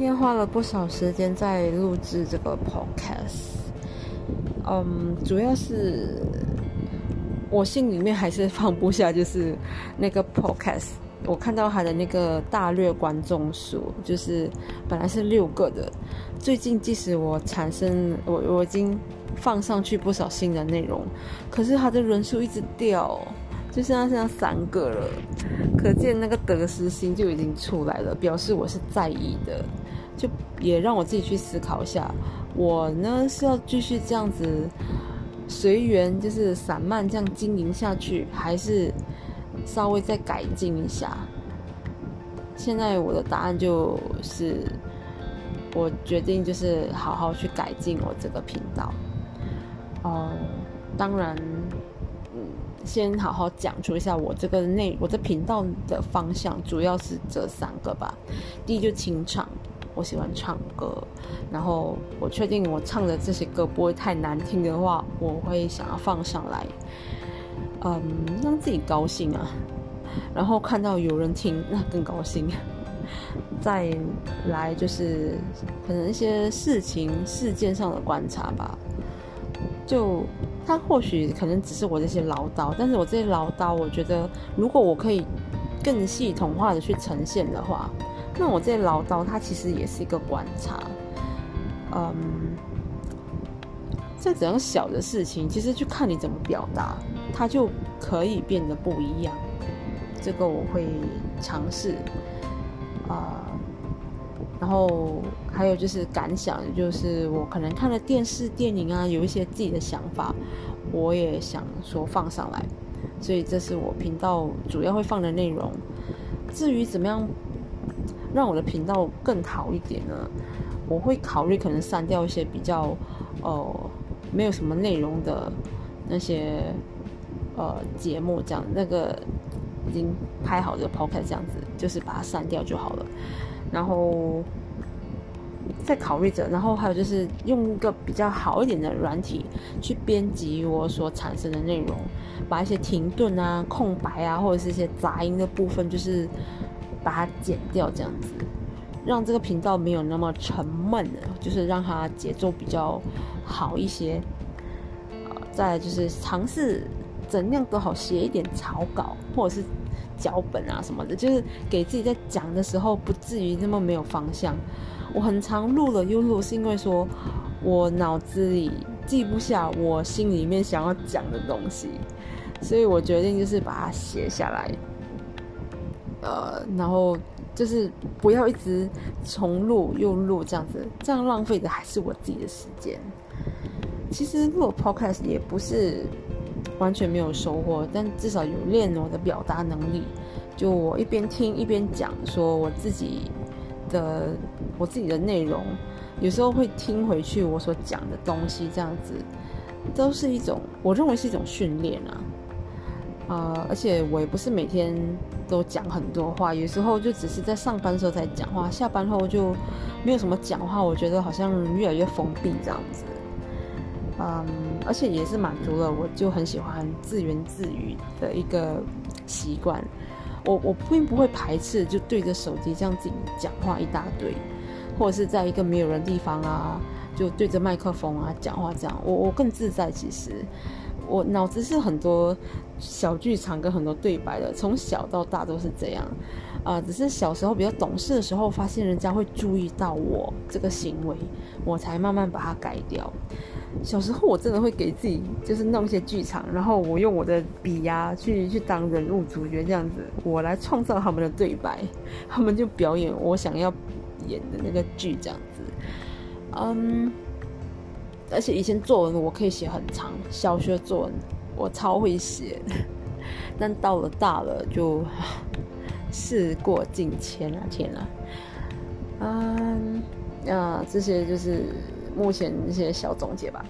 今天花了不少时间在录制这个 podcast，嗯，主要是我心里面还是放不下，就是那个 podcast，我看到他的那个大略观众数，就是本来是六个的，最近即使我产生我我已经放上去不少新的内容，可是他的人数一直掉。就现在剩下三个了，可见那个得失心就已经出来了，表示我是在意的，就也让我自己去思考一下，我呢是要继续这样子随缘，就是散漫这样经营下去，还是稍微再改进一下？现在我的答案就是，我决定就是好好去改进我这个频道。哦，当然。嗯先好好讲出一下我这个内我这频道的方向，主要是这三个吧。第一就清唱，我喜欢唱歌，然后我确定我唱的这些歌不会太难听的话，我会想要放上来，嗯，让自己高兴啊。然后看到有人听，那更高兴。再来就是可能一些事情事件上的观察吧，就。他或许可能只是我这些唠叨，但是我这些唠叨，我觉得如果我可以更系统化的去呈现的话，那我这唠叨，它其实也是一个观察。嗯，这怎样小的事情，其实就看你怎么表达，它就可以变得不一样。这个我会尝试啊。然后还有就是感想，就是我可能看了电视、电影啊，有一些自己的想法，我也想说放上来，所以这是我频道主要会放的内容。至于怎么样让我的频道更好一点呢？我会考虑可能删掉一些比较呃没有什么内容的那些呃节目，这样那个已经拍好的 podcast 这样子，就是把它删掉就好了。然后再考虑着，然后还有就是用一个比较好一点的软体去编辑我所产生的内容，把一些停顿啊、空白啊，或者是一些杂音的部分，就是把它剪掉，这样子，让这个频道没有那么沉闷了，就是让它节奏比较好一些。呃，再就是尝试怎样都好写一点草稿，或者是。脚本啊什么的，就是给自己在讲的时候不至于那么没有方向。我很常录了又录，是因为说我脑子里记不下我心里面想要讲的东西，所以我决定就是把它写下来。呃，然后就是不要一直重录又录这样子，这样浪费的还是我自己的时间。其实录 podcast 也不是。完全没有收获，但至少有练我的表达能力。就我一边听一边讲，说我自己的我自己的内容，有时候会听回去我所讲的东西，这样子都是一种我认为是一种训练啊。呃，而且我也不是每天都讲很多话，有时候就只是在上班的时候才讲话，下班后就没有什么讲话。我觉得好像越来越封闭这样子。嗯，而且也是满足了我就很喜欢自言自语的一个习惯。我我并不会排斥就对着手机这样子讲话一大堆，或者是在一个没有人地方啊，就对着麦克风啊讲话这样，我我更自在。其实我脑子是很多小剧场跟很多对白的，从小到大都是这样。啊，只是小时候比较懂事的时候，发现人家会注意到我这个行为，我才慢慢把它改掉。小时候我真的会给自己就是弄一些剧场，然后我用我的笔呀去去当人物主角这样子，我来创造他们的对白，他们就表演我想要演的那个剧这样子。嗯，而且以前作文我可以写很长，小学作文我超会写，但到了大了就事过境迁了，天啊！嗯，啊，这些就是。目前一些小总结吧。